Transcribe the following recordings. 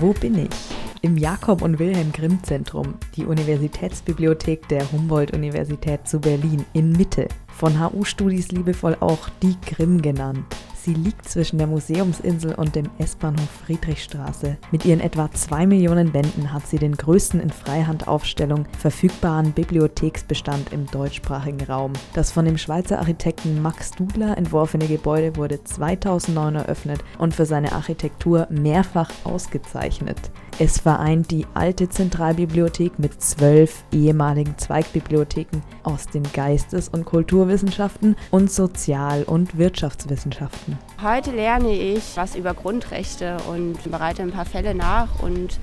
Wo bin ich? Im Jakob und Wilhelm Grimm Zentrum, die Universitätsbibliothek der Humboldt-Universität zu Berlin in Mitte, von HU-Studis liebevoll auch die Grimm genannt. Sie liegt zwischen der Museumsinsel und dem S-Bahnhof Friedrichstraße. Mit ihren etwa zwei Millionen Wänden hat sie den größten in Freihandaufstellung verfügbaren Bibliotheksbestand im deutschsprachigen Raum. Das von dem Schweizer Architekten Max Dudler entworfene Gebäude wurde 2009 eröffnet und für seine Architektur mehrfach ausgezeichnet. Es vereint die alte Zentralbibliothek mit zwölf ehemaligen Zweigbibliotheken aus den Geistes- und Kulturwissenschaften und Sozial- und Wirtschaftswissenschaften. Heute lerne ich was über Grundrechte und bereite ein paar Fälle nach und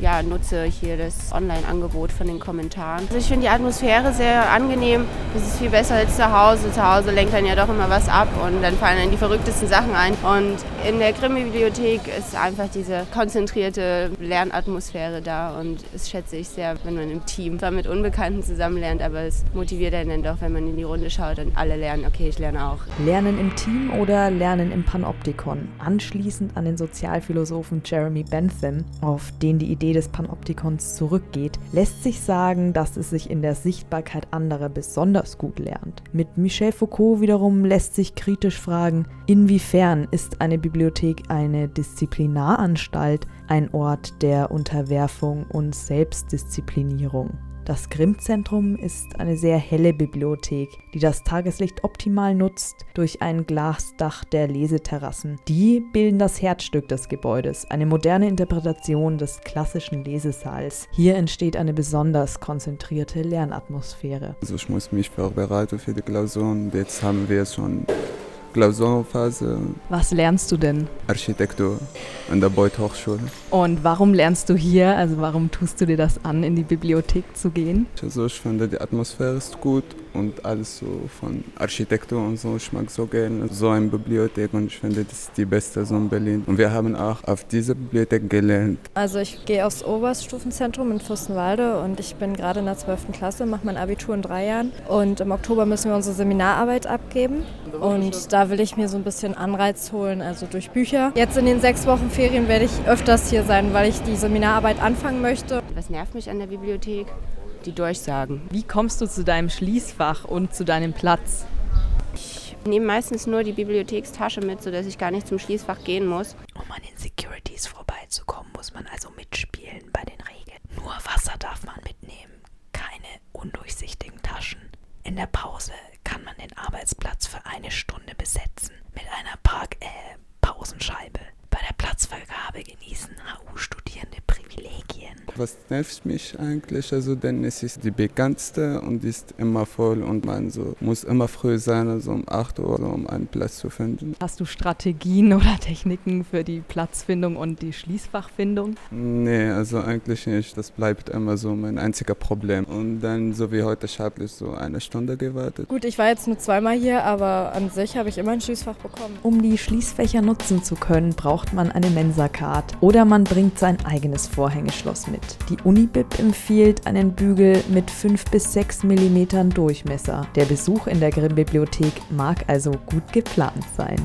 ja, nutze hier das Online-Angebot von den Kommentaren. Also ich finde die Atmosphäre sehr angenehm. Es ist viel besser als zu Hause. Zu Hause lenkt dann ja doch immer was ab und dann fallen dann die verrücktesten Sachen ein. Und in der Grimm-Bibliothek ist einfach diese konzentrierte Lernatmosphäre da und das schätze ich sehr, wenn man im Team zwar mit Unbekannten zusammen lernt, aber es motiviert einen dann doch, wenn man in die Runde schaut und alle lernen, okay, ich lerne auch. Lernen im Team oder Lernen im Panoptikon? Anschließend an den Sozialphilosophen Jeremy Bentham, auf den die Idee des Panoptikons zurückgeht, lässt sich sagen, dass es sich in der Sichtbarkeit anderer besonders gut lernt. Mit Michel Foucault wiederum lässt sich kritisch fragen, inwiefern ist eine Bibliothek eine Disziplinaranstalt, ein Ort der Unterwerfung und Selbstdisziplinierung. Das Grimm-Zentrum ist eine sehr helle Bibliothek, die das Tageslicht optimal nutzt durch ein Glasdach der Leseterrassen. Die bilden das Herzstück des Gebäudes, eine moderne Interpretation des klassischen Lesesaals. Hier entsteht eine besonders konzentrierte Lernatmosphäre. Also ich muss mich vorbereiten für die Klausuren. Jetzt haben wir schon Klausurphase. Was lernst du denn? Architektur an der Beuth Hochschule. Und warum lernst du hier? Also warum tust du dir das an, in die Bibliothek zu gehen? Also ich finde die Atmosphäre ist gut und alles so von Architektur und so. Ich mag so gerne so eine Bibliothek und ich finde das ist die beste so in Berlin. Und wir haben auch auf dieser Bibliothek gelernt. Also ich gehe aufs Oberstufenzentrum in Fürstenwalde und ich bin gerade in der 12. Klasse, mache mein Abitur in drei Jahren und im Oktober müssen wir unsere Seminararbeit abgeben und da will ich mir so ein bisschen Anreiz holen, also durch Bücher. Jetzt in den sechs Wochen Ferien werde ich öfters hier sein, weil ich die Seminararbeit anfangen möchte. Was nervt mich an der Bibliothek? Die Durchsagen. Wie kommst du zu deinem Schließfach und zu deinem Platz? Ich nehme meistens nur die Bibliothekstasche mit, sodass ich gar nicht zum Schließfach gehen muss. Um an den Securities vorbeizukommen, muss man also mitspielen bei den Regeln. Nur Wasser darf man mitnehmen, keine undurchsichtigen Taschen. In der Pause kann man den Arbeitsplatz für eine Stunde besetzen mit einer Park äh, Pausenscheibe. Bei der Platzvergabe genießen Privilegien. Was nervt mich eigentlich? Also, denn es ist die bekannteste und ist immer voll und man so muss immer früh sein, also um 8 Uhr, um einen Platz zu finden. Hast du Strategien oder Techniken für die Platzfindung und die Schließfachfindung? Nee, also eigentlich nicht. Das bleibt immer so mein einziger Problem. Und dann, so wie heute, habe ich so eine Stunde gewartet. Gut, ich war jetzt nur zweimal hier, aber an sich habe ich immer ein Schließfach bekommen. Um die Schließfächer nutzen zu können, braucht man eine Mensa-Card oder man bringt sein eigenes Vorhängeschloss mit. Die Unibib empfiehlt einen Bügel mit 5 bis 6 mm Durchmesser. Der Besuch in der Grimm-Bibliothek mag also gut geplant sein.